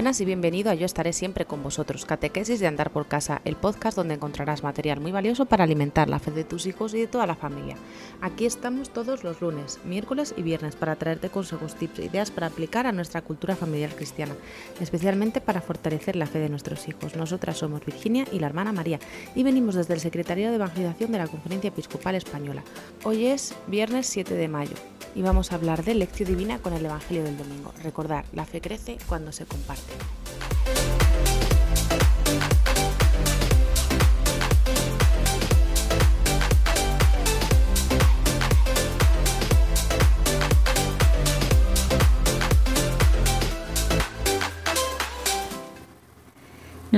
Buenas y bienvenido a Yo estaré siempre con vosotros, Catequesis de Andar por Casa, el podcast donde encontrarás material muy valioso para alimentar la fe de tus hijos y de toda la familia. Aquí estamos todos los lunes, miércoles y viernes para traerte consejos, tips e ideas para aplicar a nuestra cultura familiar cristiana, especialmente para fortalecer la fe de nuestros hijos. Nosotras somos Virginia y la hermana María y venimos desde el Secretariado de Evangelización de la Conferencia Episcopal Española. Hoy es viernes 7 de mayo y vamos a hablar de lección divina con el Evangelio del Domingo. Recordar, la fe crece cuando se comparte.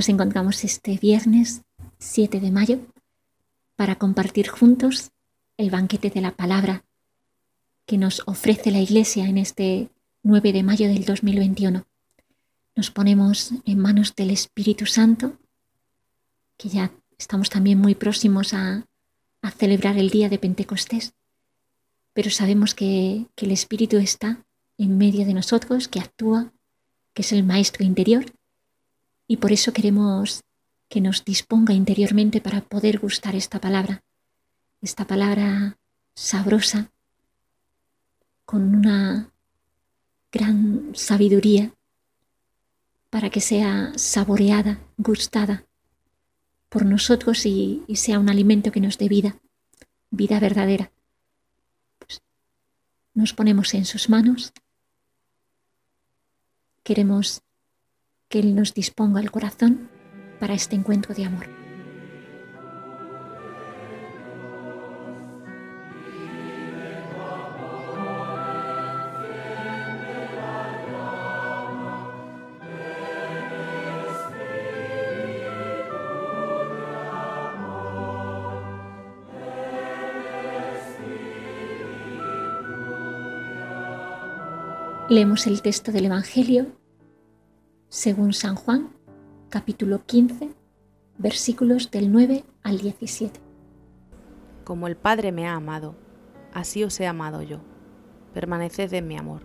Nos encontramos este viernes 7 de mayo para compartir juntos el banquete de la palabra que nos ofrece la Iglesia en este 9 de mayo del 2021. Nos ponemos en manos del Espíritu Santo, que ya estamos también muy próximos a, celebrar el día de Pentecostés, pero sabemos que, el Espíritu está en medio de nosotros, que actúa, que es el Maestro interior, y por eso queremos que nos disponga interiormente para poder gustar esta palabra, esta palabra sabrosa, con una gran sabiduría para que sea saboreada, gustada por nosotros y, sea un alimento que nos dé vida, vida verdadera. Pues nos ponemos en sus manos, queremos que Él nos disponga el corazón para este encuentro de amor. Leemos el texto del Evangelio según San Juan, capítulo 15, versículos del 9 al 17. Como el Padre me ha amado, así os he amado yo. Permaneced en mi amor.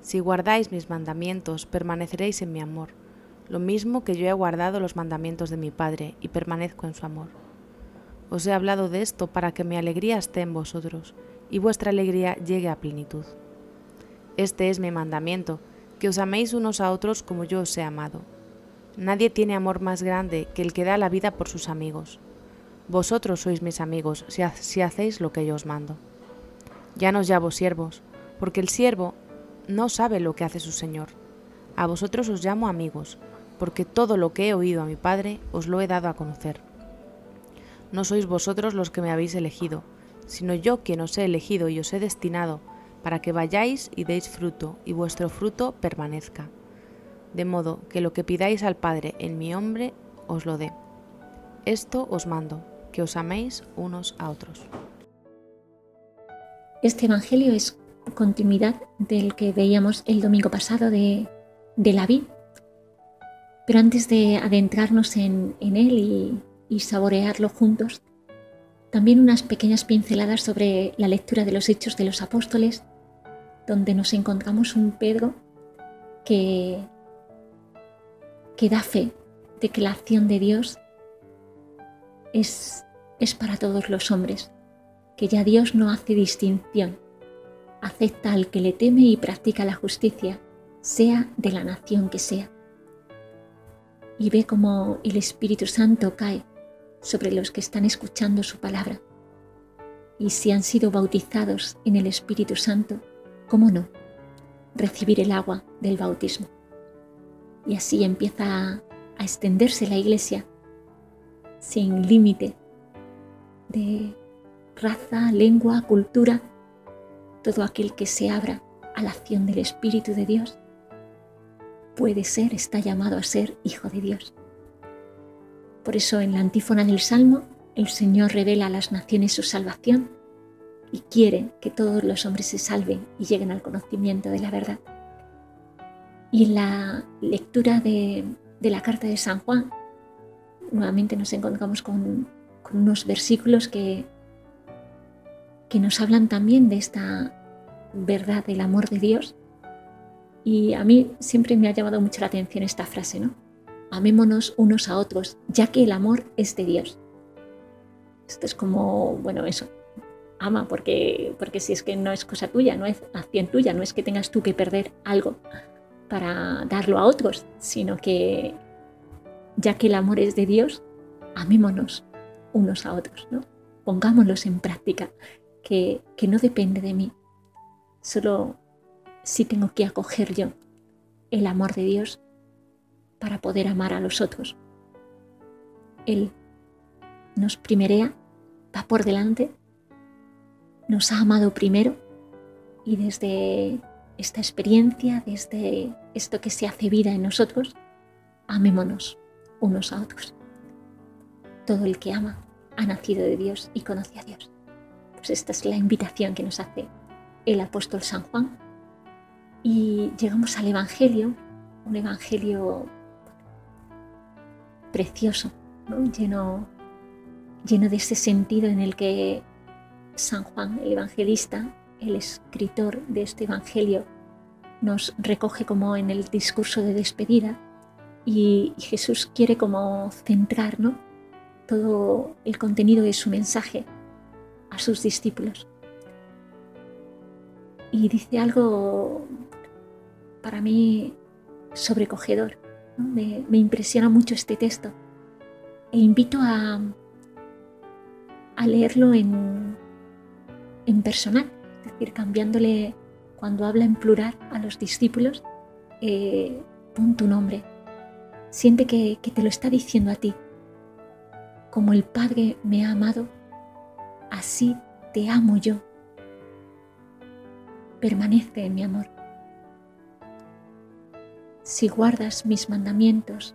Si guardáis mis mandamientos, permaneceréis en mi amor, lo mismo que yo he guardado los mandamientos de mi Padre y permanezco en su amor. Os he hablado de esto para que mi alegría esté en vosotros y vuestra alegría llegue a plenitud. Este es mi mandamiento, que os améis unos a otros como yo os he amado. Nadie tiene amor más grande que el que da la vida por sus amigos. Vosotros sois mis amigos si, hacéis lo que yo os mando. Ya no os llamo siervos, porque el siervo no sabe lo que hace su Señor. A vosotros os llamo amigos, porque todo lo que he oído a mi Padre os lo he dado a conocer. No sois vosotros los que me habéis elegido, sino yo quien os he elegido y os he destinado para que vayáis y deis fruto, y vuestro fruto permanezca. De modo que lo que pidáis al Padre en mi nombre os lo dé. Esto os mando, que os améis unos a otros. Este Evangelio es continuidad del que veíamos el domingo pasado de, la vid. Pero antes de adentrarnos en, él y saborearlo juntos, también unas pequeñas pinceladas sobre la lectura de los hechos de los apóstoles donde nos encontramos un Pedro que, da fe de que la acción de Dios es, es para todos los hombres, que ya Dios no hace distinción, acepta al que le teme y practica la justicia, sea de la nación que sea. Y ve cómo el Espíritu Santo cae sobre los que están escuchando su palabra. Y si han sido bautizados en el Espíritu Santo, ¿cómo no? Recibir el agua del bautismo. Y así empieza a extenderse la iglesia sin límite de raza, lengua, cultura, todo aquel que se abra a la acción del Espíritu de Dios puede ser, está llamado a ser hijo de Dios. Por eso en la antífona del Salmo el Señor revela a las naciones su salvación y quiere que todos los hombres se salven y lleguen al conocimiento de la verdad. Y en la lectura de, la carta de San Juan, nuevamente nos encontramos con, unos versículos que, que nos hablan también de esta verdad del amor de Dios Y a mí siempre me ha llamado mucho la atención esta frase, ¿no? Amémonos unos a otros, ya que el amor es de Dios. Esto es como, bueno, eso, ama, porque, porque si es que no es cosa tuya, no es acción tuya, no es que tengas tú que perder algo para darlo a otros, sino que ya que el amor es de Dios, amémonos unos a otros, ¿no? Pongámoslos en práctica, que, que no depende de mí, solo si tengo que acoger yo el amor de Dios para poder amar a los otros. Él nos primerea, va por delante, nos ha amado primero y desde esta experiencia, desde esto que se hace vida en nosotros, amémonos unos a otros. Todo el que ama ha nacido de Dios y conoce a Dios. Pues esta es la invitación que nos hace el apóstol San Juan. Y llegamos al Evangelio, un Evangelio precioso, lleno, lleno de ese sentido en el que San Juan, el evangelista, el escritor de este Evangelio, nos recoge como en el discurso de despedida y, Jesús quiere como centrar todo el contenido de su mensaje a sus discípulos. Y dice algo para mí sobrecogedor. Me, impresiona mucho este texto e invito a, a leerlo en, en personal, es decir, cambiándole cuando habla en plural a los discípulos, eh, pon tu nombre. Siente que, que te lo está diciendo a ti. Como el Padre me ha amado, así te amo yo. Permanece en mi amor. Si guardas mis mandamientos,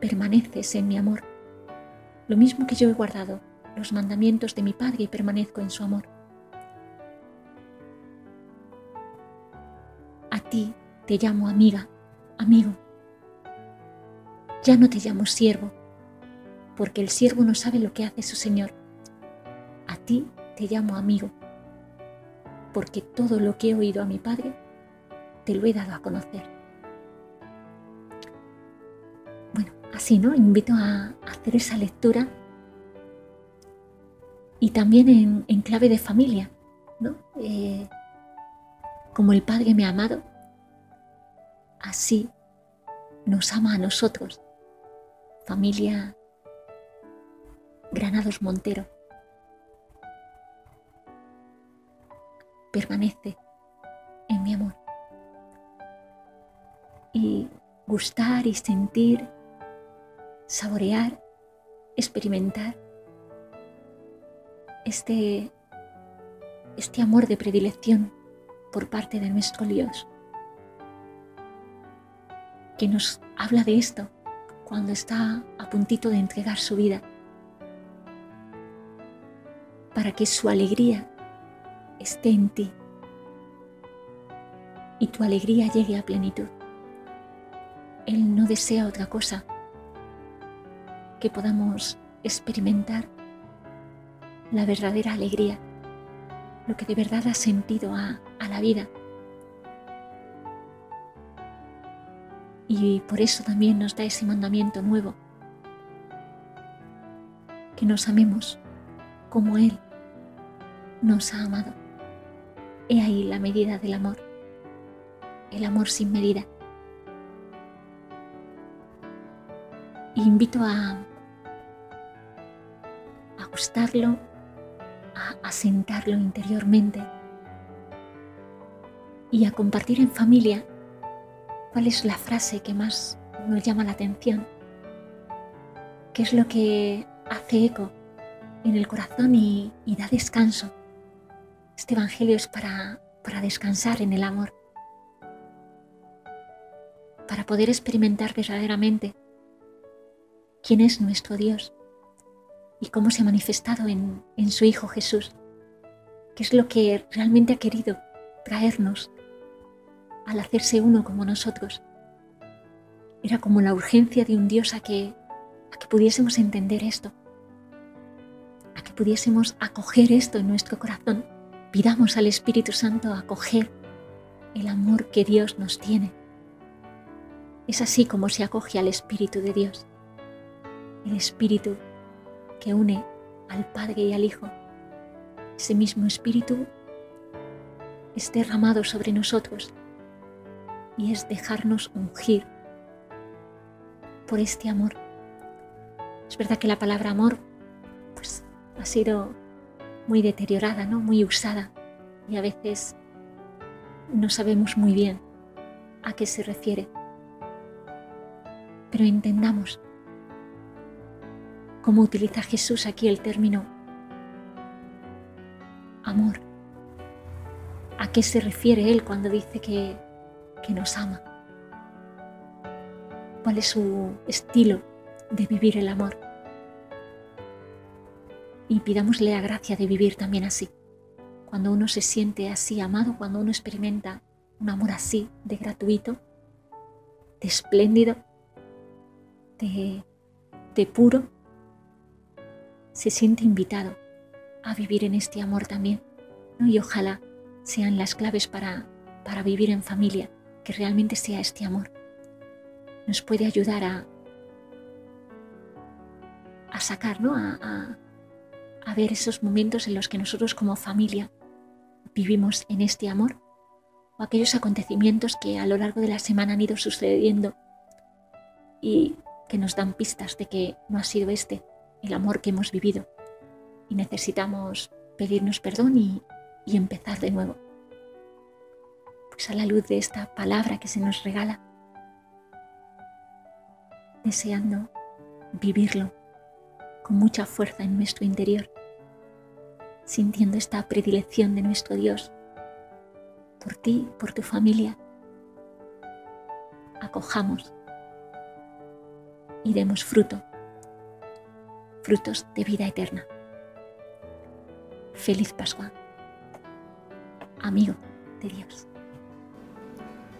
permaneces en mi amor. Lo mismo que yo he guardado los mandamientos de mi Padre y permanezco en su amor. Ti te llamo amiga, amigo. Ya no te llamo siervo, porque el siervo no sabe lo que hace su Señor. A ti te llamo amigo, porque todo lo que he oído a mi Padre, te lo he dado a conocer. Bueno, así, ¿no? Invito a hacer esa lectura y también en, clave de familia, ¿no? Eh, como el Padre me ha amado, así nos ama a nosotros. Familia Granados Montero. Permanece en mi amor. Y gustar y sentir, saborear, experimentar este, este amor de predilección por parte de nuestro Dios, que nos habla de esto cuando está a puntito de entregar su vida, para que su alegría esté en ti y tu alegría llegue a plenitud. Él no desea otra cosa que podamos experimentar la verdadera alegría, lo que de verdad da sentido a, a la vida. Y por eso también nos da ese mandamiento nuevo, que nos amemos como Él nos ha amado. He ahí la medida del amor, el amor sin medida. invito a, a gustarlo, a asentarlo interiormente y a compartir en familia cuál es la frase que más nos llama la atención, qué es lo que hace eco en el corazón y, da descanso. Este Evangelio es para, para descansar en el amor, para poder experimentar verdaderamente quién es nuestro Dios y cómo se ha manifestado en, en su Hijo Jesús, qué es lo que realmente ha querido traernos al hacerse uno como nosotros. Era como la urgencia de un Dios a que, pudiésemos entender esto, a que pudiésemos acoger esto en nuestro corazón. Pidamos al Espíritu Santo acoger el amor que Dios nos tiene. Es así como se acoge al Espíritu de Dios, el Espíritu que une al Padre y al Hijo. Ese mismo Espíritu es derramado sobre nosotros y es dejarnos ungir por este amor. Es verdad que la palabra amor pues, ha sido muy deteriorada, ¿no? muy usada y a veces no sabemos muy bien a qué se refiere. Pero entendamos cómo utiliza Jesús aquí el término amor. ¿A qué se refiere Él cuando dice que, que nos ama? ¿Cuál es su estilo de vivir el amor? Y pidámosle la gracia de vivir también así. Cuando uno se siente así amado, cuando uno experimenta un amor así, de gratuito, de espléndido, de, puro, se siente invitado a vivir en este amor también. Y ojalá sean las claves para, para vivir en familia, que realmente sea este amor. Nos puede ayudar a, a sacar, ¿no? a, a ver esos momentos en los que nosotros como familia vivimos en este amor o aquellos acontecimientos que a lo largo de la semana han ido sucediendo y que nos dan pistas de que no ha sido este el amor que hemos vivido y necesitamos pedirnos perdón y, y empezar de nuevo. A la luz de esta palabra que se nos regala, deseando vivirlo con mucha fuerza en nuestro interior, sintiendo esta predilección de nuestro Dios por ti, por tu familia. Acojamos y demos fruto, frutos de vida eterna. Feliz Pascua, amigo de Dios.